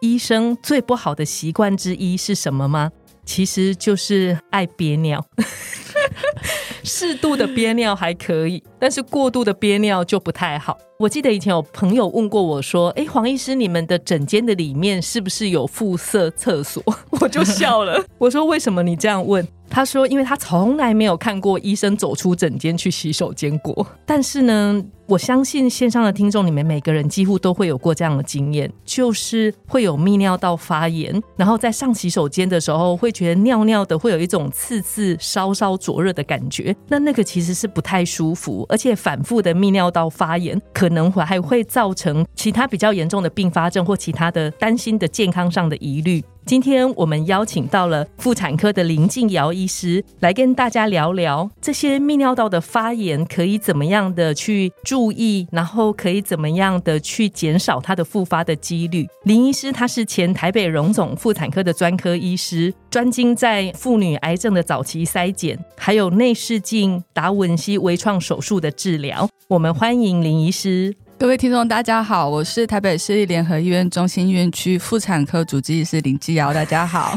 医生最不好的习惯之一是什么吗？其实就是爱憋尿，适度的憋尿还可以，但是过度的憋尿就不太好。我记得以前有朋友问过我说：“哎，黄医师，你们的诊间的里面是不是有附设厕所？” 我就笑了，我说：“为什么你这样问？”他说：“因为他从来没有看过医生走出诊间去洗手间过。但是呢，我相信线上的听众里面每个人几乎都会有过这样的经验，就是会有泌尿道发炎，然后在上洗手间的时候会觉得尿尿的会有一种刺刺、稍稍灼热的感觉。那那个其实是不太舒服，而且反复的泌尿道发炎可能会还会造成其他比较严重的并发症或其他的担心的健康上的疑虑。”今天我们邀请到了妇产科的林静瑶医师来跟大家聊聊这些泌尿道的发炎可以怎么样的去注意，然后可以怎么样的去减少它的复发的几率。林医师他是前台北荣总妇产科的专科医师，专精在妇女癌症的早期筛检，还有内视镜达文西微创手术的治疗。我们欢迎林医师。各位听众，大家好，我是台北市立联合医院中心院区妇产科主治医师林继尧。大家好，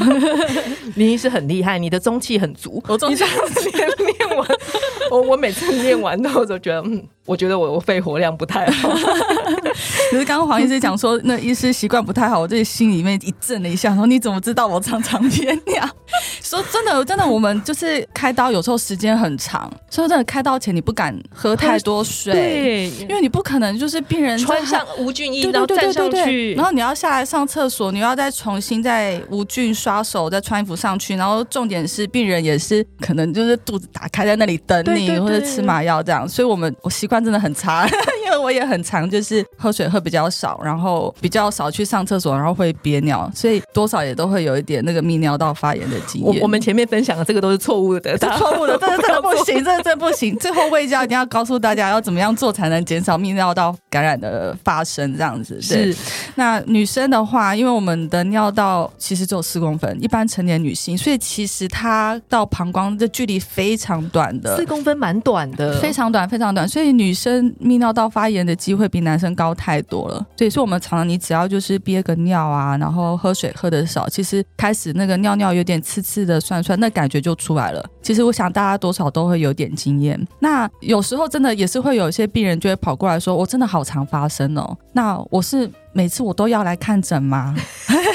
林医师很厉害，你的中气很足。我中气念念完，我我每次念完之后都觉得，嗯。我觉得我我肺活量不太好，可是刚刚黄医师讲说那医师习惯不太好，我自己心里面一震了一下，说你怎么知道我常常憋尿？说真的，真的，我们就是开刀有时候时间很长，说真的，开刀前你不敢喝太多水，对，因为你不可能就是病人穿上无菌衣然后站上去，然后你要下来上厕所，你要再重新再无菌刷手，再穿衣服上去，然后重点是病人也是可能就是肚子打开在那里等你或者吃麻药这样，所以我们我习惯。真的很差，因为我也很常就是喝水喝比较少，然后比较少去上厕所，然后会憋尿，所以多少也都会有一点那个泌尿道发炎的经验。我我们前面分享的这个都是错误的，错误的，这个真的不行，这个真不行。最后胃教一定要告诉大家要怎么样做才能减少泌尿道感染的发生，这样子是。那女生的话，因为我们的尿道其实只有四公分，一般成年女性，所以其实它到膀胱的距离非常短的，四公分蛮短的，非常短，非常短，所以女。女生泌尿道发发炎的机会比男生高太多了，所以说我们常常你只要就是憋个尿啊，然后喝水喝的少，其实开始那个尿尿有点刺刺的、酸酸，那感觉就出来了。其实我想大家多少都会有点经验。那有时候真的也是会有一些病人就会跑过来说：“我真的好常发生哦。”那我是每次我都要来看诊吗？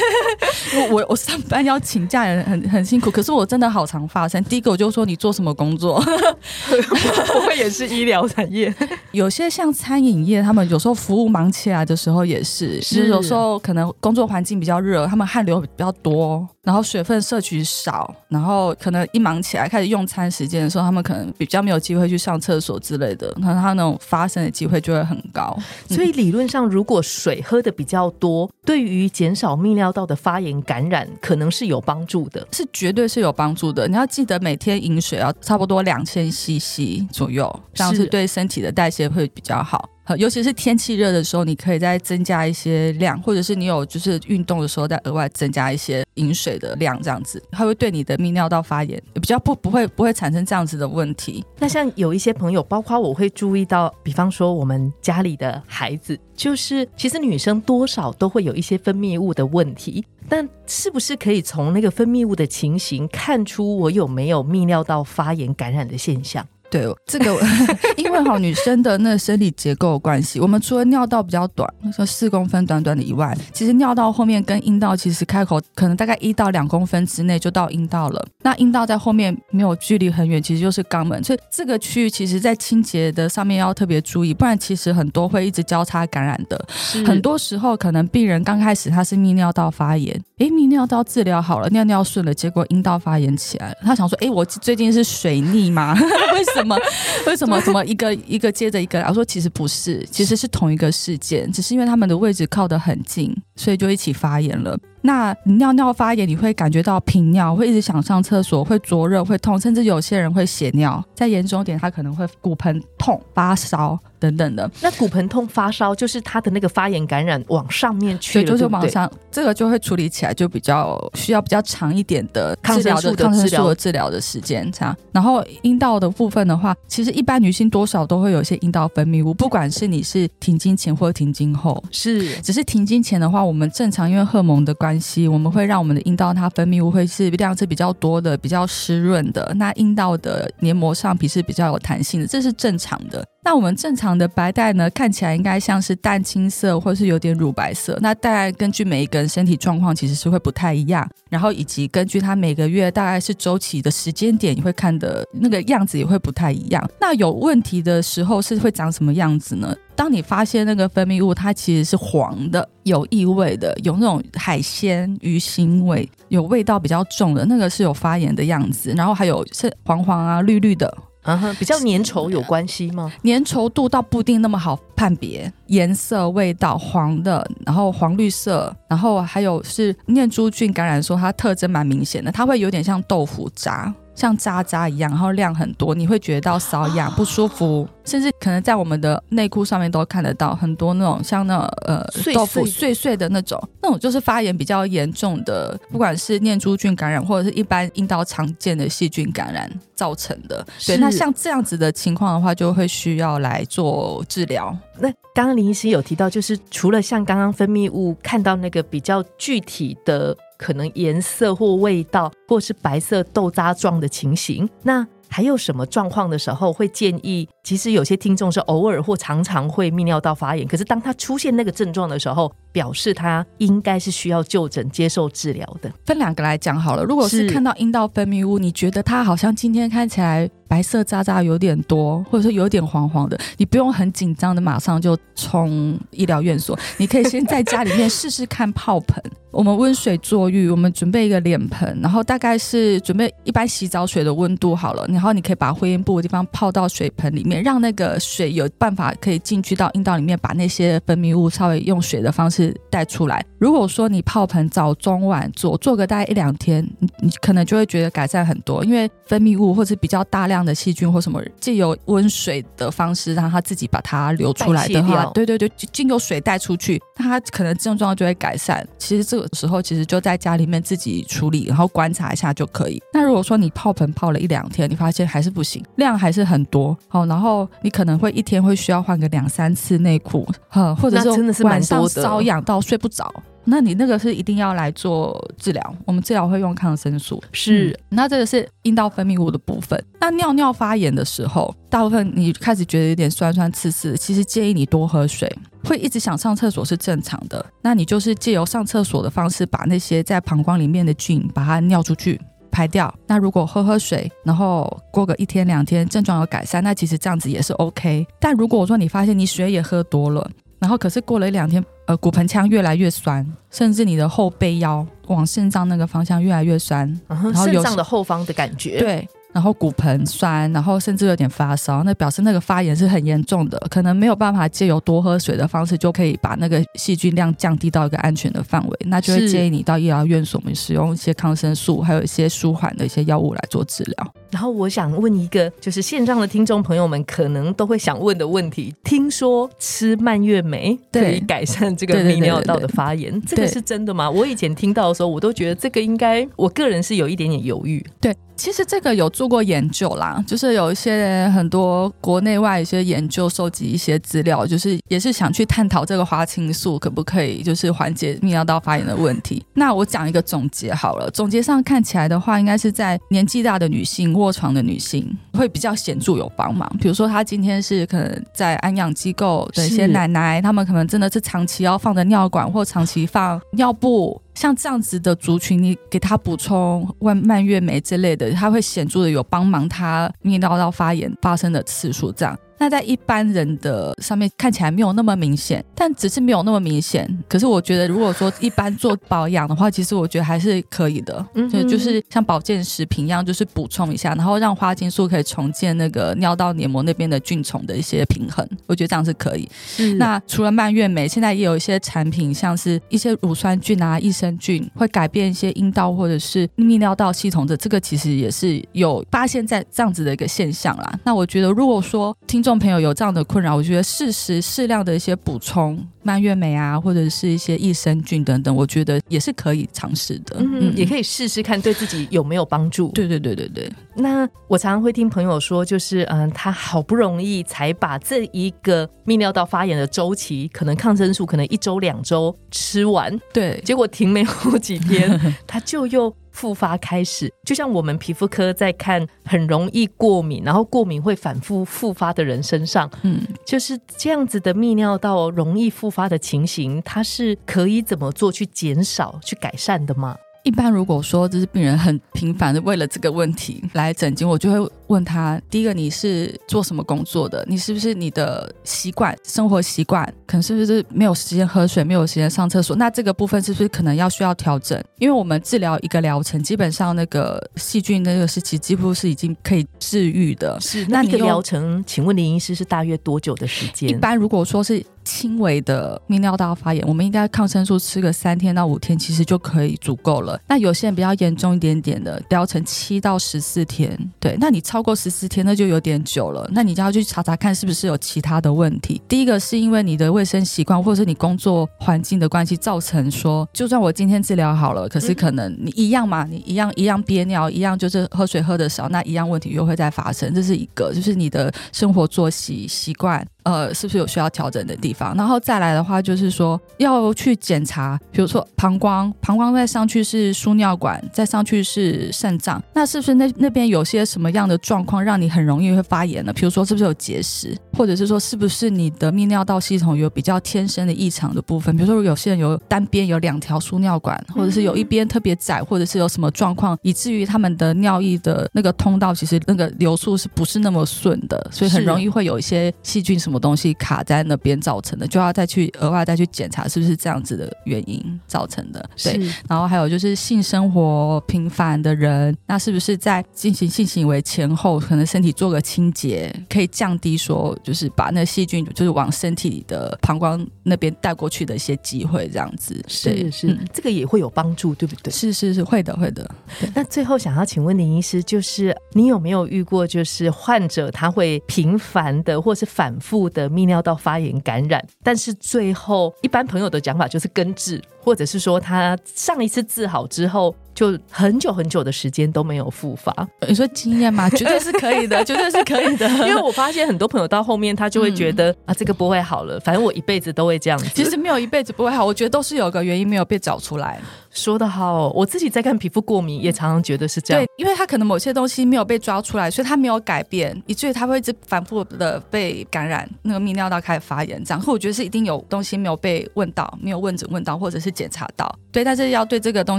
我我我上班要请假也很很辛苦，可是我真的好常发生。第一个我就说你做什么工作？不会也是医疗产业？有些像餐饮业，他们有时候服务忙起来的时候也是，是有时候可能工作环境比较热，他们汗流比较多。然后水分摄取少，然后可能一忙起来开始用餐时间的时候，他们可能比较没有机会去上厕所之类的，那他那种发生的机会就会很高。所以理论上，如果水喝的比较多，对于减少泌尿道的发炎感染，可能是有帮助的，是绝对是有帮助的。你要记得每天饮水要差不多两千 CC 左右，这样是对身体的代谢会比较好。尤其是天气热的时候，你可以再增加一些量，或者是你有就是运动的时候再额外增加一些饮水的量，这样子它会对你的泌尿道发炎比较不不会不会产生这样子的问题。那像有一些朋友，包括我会注意到，比方说我们家里的孩子，就是其实女生多少都会有一些分泌物的问题，但是不是可以从那个分泌物的情形看出我有没有泌尿道发炎感染的现象？对这个，因为哈女生的那生理结构关系，我们除了尿道比较短，说四公分短短的以外，其实尿道后面跟阴道其实开口可能大概一到两公分之内就到阴道了。那阴道在后面没有距离很远，其实就是肛门，所以这个区域其实在清洁的上面要特别注意，不然其实很多会一直交叉感染的。很多时候可能病人刚开始他是泌尿道发炎，诶，泌尿道治疗好了，尿尿顺了，结果阴道发炎起来了。他想说，诶，我最近是水逆吗？为什么？什么？为什么？怎么一个一个接着一个？我说其实不是，其实是同一个事件，只是因为他们的位置靠得很近，所以就一起发炎了。那你尿尿发炎，你会感觉到频尿，会一直想上厕所，会灼热，会痛，甚至有些人会血尿。再严重点，他可能会骨盆痛、发烧等等的。那骨盆痛、发烧就是他的那个发炎感染往上面去了，就是往上，这个就会处理起来就比较需要比较长一点的抗生素的治疗的治疗的时间。这样，然后阴道的部分的话，其实一般女性多少都会有一些阴道分泌物，不管是你是停经前或者停经后，是，只是停经前的话，我们正常因为荷尔蒙的关系，我们会让让我们的阴道它分泌物会是量是比较多的，比较湿润的。那阴道的黏膜上皮是比较有弹性的，这是正常的。那我们正常的白带呢，看起来应该像是淡青色，或是有点乳白色。那大概根据每一个人身体状况，其实是会不太一样。然后以及根据它每个月大概是周期的时间点，你会看的那个样子也会不太一样。那有问题的时候是会长什么样子呢？当你发现那个分泌物它其实是黄的、有异味的、有那种海鲜鱼腥味、有味道比较重的，那个是有发炎的样子。然后还有是黄黄啊、绿绿的，嗯哼，比较粘稠有关系吗？粘稠度倒不一定那么好判别，颜色、味道黄的，然后黄绿色，然后还有是念珠菌感染，说它特征蛮明显的，它会有点像豆腐渣。像渣渣一样，然后量很多，你会觉得到瘙痒、不舒服，甚至可能在我们的内裤上面都看得到很多那种像那呃豆腐碎碎的那种，那种就是发炎比较严重的，不管是念珠菌感染或者是一般阴道常见的细菌感染造成的。对，那像这样子的情况的话，就会需要来做治疗。那刚刚林医师有提到，就是除了像刚刚分泌物看到那个比较具体的。可能颜色或味道，或是白色豆渣状的情形，那还有什么状况的时候会建议？其实有些听众是偶尔或常常会泌尿道发炎，可是当他出现那个症状的时候，表示他应该是需要就诊接受治疗的。分两个来讲好了，如果是看到阴道分泌物，你觉得他好像今天看起来白色渣渣有点多，或者说有点黄黄的，你不用很紧张的马上就冲医疗院所，你可以先在家里面试试看泡盆。我们温水坐浴，我们准备一个脸盆，然后大概是准备一般洗澡水的温度好了，然后你可以把会阴部的地方泡到水盆里面，让那个水有办法可以进去到阴道里面，把那些分泌物稍微用水的方式带出来。如果说你泡盆早中晚做，做个大概一两天，你你可能就会觉得改善很多，因为分泌物或是比较大量的细菌或什么，借由温水的方式让它自己把它流出来的话，对对对，经由水带出去，它可能症状就会改善。其实这个。时候其实就在家里面自己处理，然后观察一下就可以。那如果说你泡盆泡了一两天，你发现还是不行，量还是很多，好，然后你可能会一天会需要换个两三次内裤，哈，或者是真的是晚上瘙痒到睡不着，那你那个是一定要来做治疗。我们治疗会用抗生素，是。那这个是阴道分泌物的部分。那尿尿发炎的时候，大部分你开始觉得有点酸酸刺刺，其实建议你多喝水。会一直想上厕所是正常的，那你就是借由上厕所的方式，把那些在膀胱里面的菌把它尿出去排掉。那如果喝喝水，然后过个一天两天症状有改善，那其实这样子也是 OK。但如果我说你发现你水也喝多了，然后可是过了一两天，呃，骨盆腔越来越酸，甚至你的后背腰往肾脏那个方向越来越酸，然后肾脏的后方的感觉，对。然后骨盆酸，然后甚至有点发烧，那表示那个发炎是很严重的，可能没有办法借由多喝水的方式就可以把那个细菌量降低到一个安全的范围，那就会建议你到医疗院所，我们使用一些抗生素，还有一些舒缓的一些药物来做治疗。然后我想问一个，就是线上的听众朋友们可能都会想问的问题：听说吃蔓越莓可以改善这个泌尿道的发炎，这个是真的吗？我以前听到的时候，我都觉得这个应该，我个人是有一点点犹豫。对。其实这个有做过研究啦，就是有一些很多国内外一些研究收集一些资料，就是也是想去探讨这个花青素可不可以就是缓解泌尿道发炎的问题。那我讲一个总结好了，总结上看起来的话，应该是在年纪大的女性、卧床的女性会比较显著有帮忙。比如说她今天是可能在安养机构的一些奶奶，她们可能真的是长期要放着尿管或长期放尿布。像这样子的族群，你给他补充蔓蔓越莓之类的，他会显著的有帮忙他泌尿道发炎发生的次数。这样，那在一般人的上面看起来没有那么明显，但只是没有那么明显。可是我觉得，如果说一般做保养的话，其实我觉得还是可以的。嗯就就是像保健食品一样，就是补充一下，然后让花青素可以重建那个尿道黏膜那边的菌虫的一些平衡。我觉得这样是可以。是那除了蔓越莓，现在也有一些产品，像是一些乳酸菌啊、益生菌，会改变一些阴道或者是泌尿道系统的，这个其实也是有发现在这样子的一个现象啦。那我觉得，如果说听众朋友有这样的困扰，我觉得适时适量的一些补充蔓越莓啊，或者是一些益生菌等等，我觉得也是可以尝试的。嗯，也可以试试看对自己有没有帮助。对对对对对，那我常常会听朋友说，就是嗯，他好不容易才把这一个泌尿道发炎的周期，可能抗生素可能一周两周吃完，对，结果停没有几天，他就又复发开始。就像我们皮肤科在看很容易过敏，然后过敏会反复复发的人身上，嗯，就是这样子的泌尿道容易复发的情形，它是可以怎么做去减少、去改善的吗？一般如果说就是病人很频繁的为了这个问题来诊间，我就会问他：第一个，你是做什么工作的？你是不是你的习惯生活习惯可能是不是没有时间喝水，没有时间上厕所？那这个部分是不是可能要需要调整？因为我们治疗一个疗程，基本上那个细菌那个是其几乎是已经可以治愈的。是，那一个疗程，请问林医师是大约多久的时间？一般如果说是轻微的泌尿道发炎，我们应该抗生素吃个三天到五天，其实就可以足够了。那有些人比较严重一点点的，疗程七到十四天，对，那你超过十四天，那就有点久了，那你就要去查查看是不是有其他的问题。第一个是因为你的卫生习惯或者是你工作环境的关系，造成说，就算我今天治疗好了，可是可能你一样嘛，你一样一样憋尿，一样就是喝水喝的少，那一样问题又会再发生，这是一个，就是你的生活作息习惯。呃，是不是有需要调整的地方？然后再来的话，就是说要去检查，比如说膀胱，膀胱再上去是输尿管，再上去是肾脏，那是不是那那边有些什么样的状况让你很容易会发炎呢？比如说是不是有结石，或者是说是不是你的泌尿道系统有比较天生的异常的部分？比如说有些人有单边有两条输尿管，或者是有一边特别窄，或者是有什么状况，以至于他们的尿液的那个通道其实那个流速是不是那么顺的，所以很容易会有一些细菌什么东西卡在那边造成的，就要再去额外再去检查是不是这样子的原因造成的。对，然后还有就是性生活频繁的人，那是不是在进行性行为前后，可能身体做个清洁，可以降低说就是把那细菌就是往身体里的膀胱那边带过去的一些机会，这样子对是是、嗯这个也会有帮助，对不对？是是是会的会的。那最后想要请问林医师，就是你有没有遇过，就是患者他会频繁的或是反复的泌尿道发炎感染，但是最后一般朋友的讲法就是根治，或者是说他上一次治好之后，就很久很久的时间都没有复发。你说经验吗？绝对是可以的，绝对是可以的。因为我发现很多朋友到后面他就会觉得、啊，这个不会好了，反正我一辈子都会这样子。其实没有一辈子不会好，我觉得都是有个原因没有被找出来。说的好，我自己在看皮肤过敏，也常常觉得是这样对。，因为他可能某些东西没有被抓出来，所以他没有改变，以至于他会一直反复的被感染，那个泌尿道开始发炎。这样，或我觉得是一定有东西没有被问到，没有问诊问到，或者是检查到。对，但是要对这个东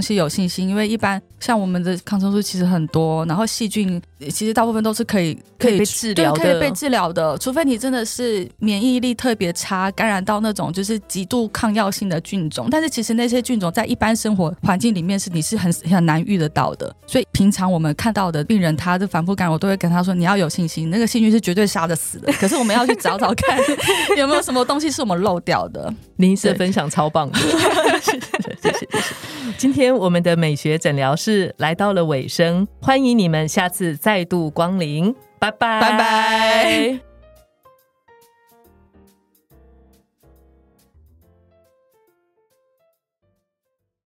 西有信心，因为一般像我们的抗生素其实很多，然后细菌呃其实大部分都是可以可以被治疗的可以被治疗的，除非你真的是免疫力特别差，感染到那种就是极度抗药性的菌种。但是其实那些菌种在一般生活环境里面是你是很很难遇得到的，所以平常我们看到的病人他的反复感染，我都会跟他说你要有信心，那个细菌是绝对杀得死的。可是我们要去找找看 有没有什么东西是我们漏掉的。林医师的分享超棒的，谢谢谢谢。今天我们的美学诊疗室来到了尾声，欢迎你们下次再度光临，拜拜拜拜。